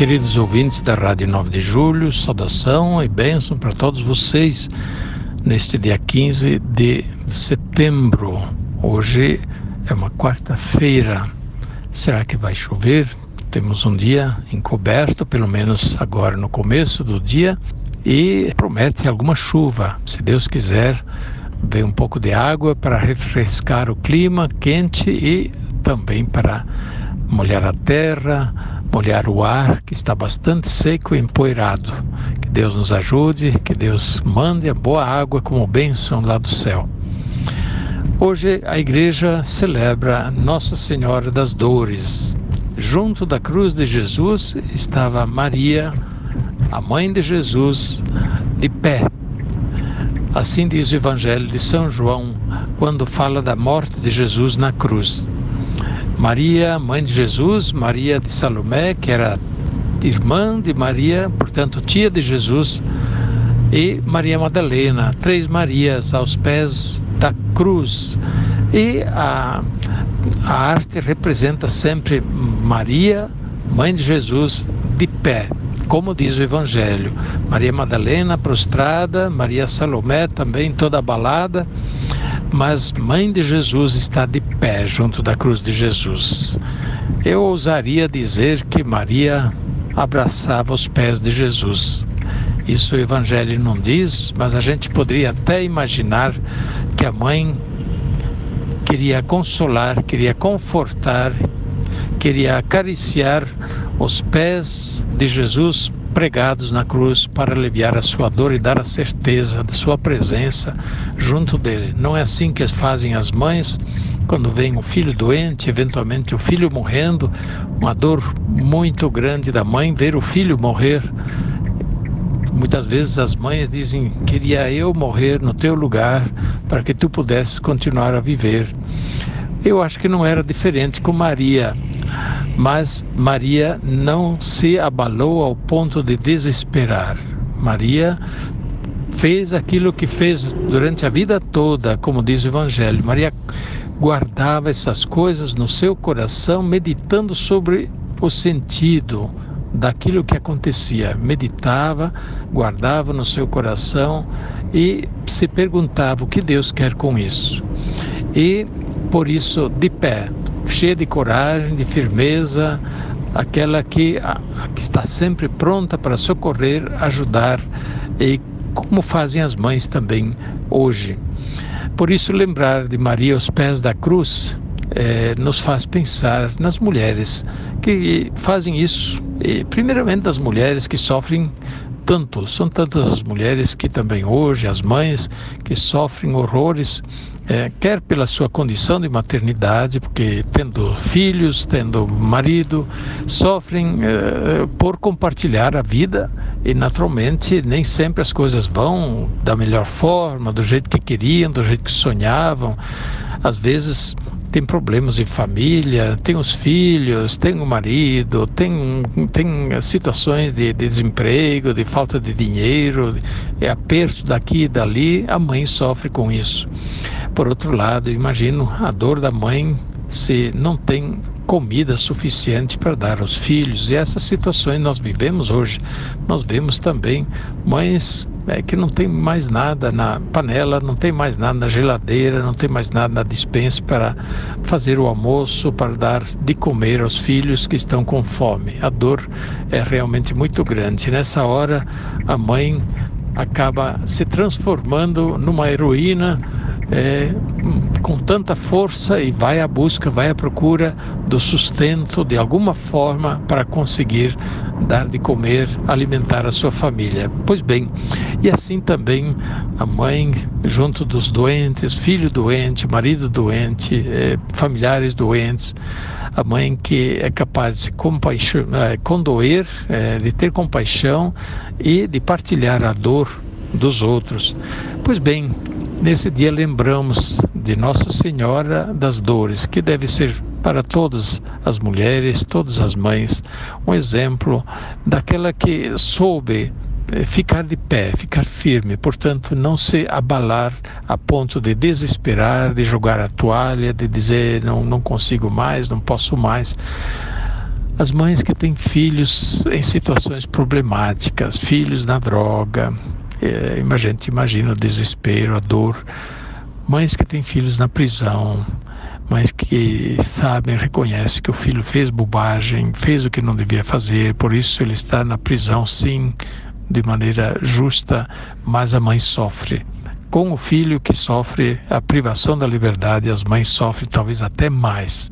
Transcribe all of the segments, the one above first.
Queridos ouvintes da Rádio 9 de Julho, saudação e bênção para todos vocês neste dia 15 de setembro. Hoje é uma quarta-feira. Será que vai chover? Temos um dia encoberto, pelo menos agora no começo do dia, e promete alguma chuva. Se Deus quiser, vem um pouco de água para refrescar o clima quente e também para molhar a terra, molhar o ar que está bastante seco e empoeirado. Que Deus nos ajude, que Deus mande a boa água como bênção lá do céu. Hoje a igreja celebra Nossa Senhora das Dores. Junto da cruz de Jesus estava Maria, a mãe de Jesus, de pé. Assim diz o Evangelho de São João, quando fala da morte de Jesus na cruz. Maria, mãe de Jesus, Maria de Salomé, que era irmã de Maria, portanto tia de Jesus, e Maria Madalena, três Marias aos pés da cruz. E a, a arte representa sempre Maria, mãe de Jesus, de pé, como diz o Evangelho. Maria Madalena prostrada, Maria Salomé também toda abalada mas mãe de Jesus está de pé junto da cruz de Jesus. Eu ousaria dizer que Maria abraçava os pés de Jesus. Isso o Evangelho não diz, mas a gente poderia até imaginar que a mãe queria consolar, queria confortar, queria acariciar os pés de Jesus pregados na cruz para aliviar a sua dor e dar a certeza da sua presença junto dele. Não é assim que fazem as mães quando vem um filho doente, eventualmente o filho morrendo, uma dor muito grande da mãe ver o filho morrer. Muitas vezes as mães dizem: Queria eu morrer no teu lugar para que tu pudesses continuar a viver. Eu acho que não era diferente com Maria. Mas Maria não se abalou ao ponto de desesperar. Maria fez aquilo que fez durante a vida toda, como diz o Evangelho. Maria guardava essas coisas no seu coração, meditando sobre o sentido daquilo que acontecia. Meditava, guardava no seu coração e se perguntava o que Deus quer com isso. E por isso, de pé, cheia de coragem, de firmeza, aquela que, a, que está sempre pronta para socorrer, ajudar e como fazem as mães também hoje. Por isso, lembrar de Maria aos pés da cruz é, nos faz pensar nas mulheres que fazem isso, primeiramente das mulheres que sofrem são tantas as mulheres que também hoje, as mães, que sofrem horrores é, quer pela sua condição de maternidade, porque tendo filhos, tendo marido, sofrem é, por compartilhar a vida e naturalmente nem sempre as coisas vão da melhor forma, do jeito que queriam, do jeito que sonhavam. Às vezes tem problemas em família, tem os filhos, tem o marido, tem, tem situações de, de desemprego, de falta de dinheiro, é aperto daqui e dali, a mãe sofre com isso. Por outro lado, imagino a dor da mãe se não tem comida suficiente para dar aos filhos. E essas situações nós vivemos hoje. Nós vemos também mães é, que não tem mais nada na panela, não tem mais nada na geladeira, não tem mais nada na dispensa para fazer o almoço, para dar de comer aos filhos que estão com fome. A dor é realmente muito grande. Nessa hora, a mãe acaba se transformando numa heroína é, com tanta força e vai à busca, vai à procura do sustento de alguma forma para conseguir dar de comer, alimentar a sua família. Pois bem, e assim também a mãe, junto dos doentes, filho doente, marido doente, eh, familiares doentes, a mãe que é capaz de se eh, condoer, eh, de ter compaixão e de partilhar a dor dos outros. Pois bem, nesse dia lembramos de Nossa Senhora das Dores, que deve ser para todas as mulheres, todas as mães, um exemplo daquela que soube eh, ficar de pé, ficar firme, portanto, não se abalar a ponto de desesperar, de jogar a toalha, de dizer não, não consigo mais, não posso mais. As mães que têm filhos em situações problemáticas, filhos na droga, é, a gente imagina o desespero, a dor. Mães que têm filhos na prisão, mães que sabem, reconhecem que o filho fez bobagem, fez o que não devia fazer, por isso ele está na prisão, sim, de maneira justa, mas a mãe sofre. Com o filho que sofre a privação da liberdade, as mães sofrem talvez até mais,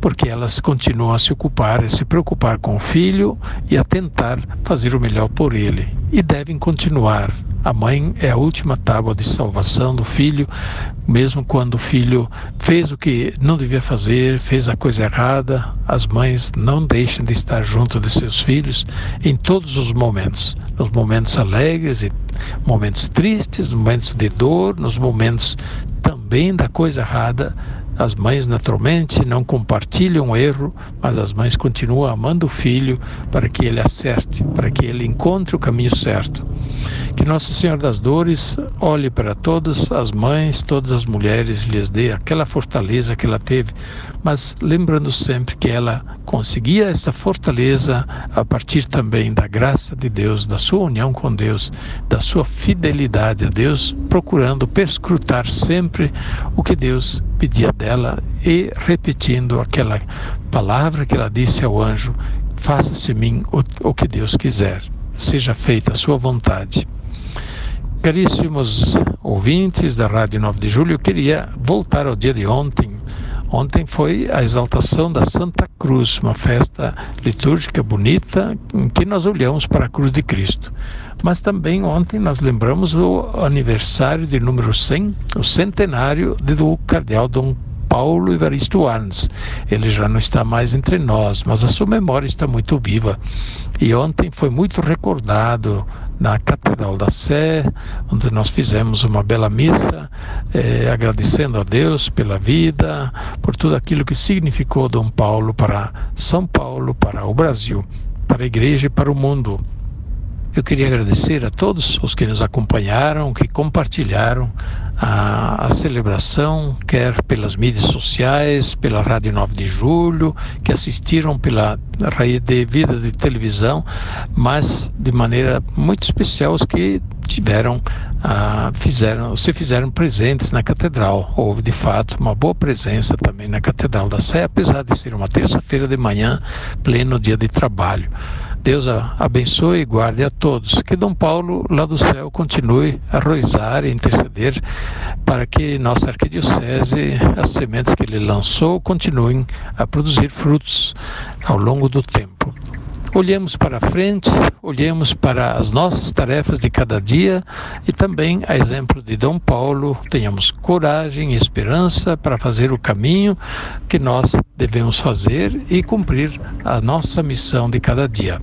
porque elas continuam a se ocupar, a se preocupar com o filho e a tentar fazer o melhor por ele. E devem continuar a mãe é a última tábua de salvação do filho, mesmo quando o filho fez o que não devia fazer, fez a coisa errada. As mães não deixam de estar junto de seus filhos em todos os momentos, nos momentos alegres e momentos tristes, nos momentos de dor, nos momentos também da coisa errada, as mães, naturalmente, não compartilham o erro, mas as mães continuam amando o filho para que ele acerte, para que ele encontre o caminho certo. Que Nossa Senhora das Dores olhe para todas as mães, todas as mulheres, lhes dê aquela fortaleza que ela teve, mas lembrando sempre que ela conseguia essa fortaleza a partir também da graça de Deus, da sua união com Deus, da sua fidelidade a Deus, procurando perscrutar sempre o que Deus pedia dela e repetindo aquela palavra que ela disse ao anjo: Faça-se mim o, o que Deus quiser, seja feita a sua vontade. Caríssimos ouvintes da Rádio 9 de Julho, eu queria voltar ao dia de ontem. Ontem foi a exaltação da Santa Cruz, uma festa litúrgica bonita em que nós olhamos para a cruz de Cristo. Mas também ontem nós lembramos o aniversário de número 100, o centenário do cardeal Dom Paulo Evaristo Arns. Ele já não está mais entre nós, mas a sua memória está muito viva. E ontem foi muito recordado na Catedral da Sé, onde nós fizemos uma bela missa, eh, agradecendo a Deus pela vida, por tudo aquilo que significou Dom Paulo para São Paulo, para o Brasil, para a igreja e para o mundo. Eu queria agradecer a todos os que nos acompanharam, que compartilharam a, a, celebração, quer pelas mídias sociais, pela Rádio 9 de Julho, que assistiram pela rede vida de televisão, mas de maneira muito especial os que tiveram, fizeram, se fizeram presentes na catedral. Houve de fato uma boa presença também na Catedral da Sé, apesar de ser uma terça-feira de manhã, pleno dia de trabalho. Deus abençoe e guarde a todos. Que Dom Paulo, lá do céu, continue a rezar e interceder para que nossa arquidiocese, as sementes que ele lançou, continuem a produzir frutos ao longo do tempo. Olhemos para frente, olhemos para as nossas tarefas de cada dia e também, a exemplo de Dom Paulo, tenhamos coragem e esperança para fazer o caminho que nós devemos fazer e cumprir a nossa missão de cada dia.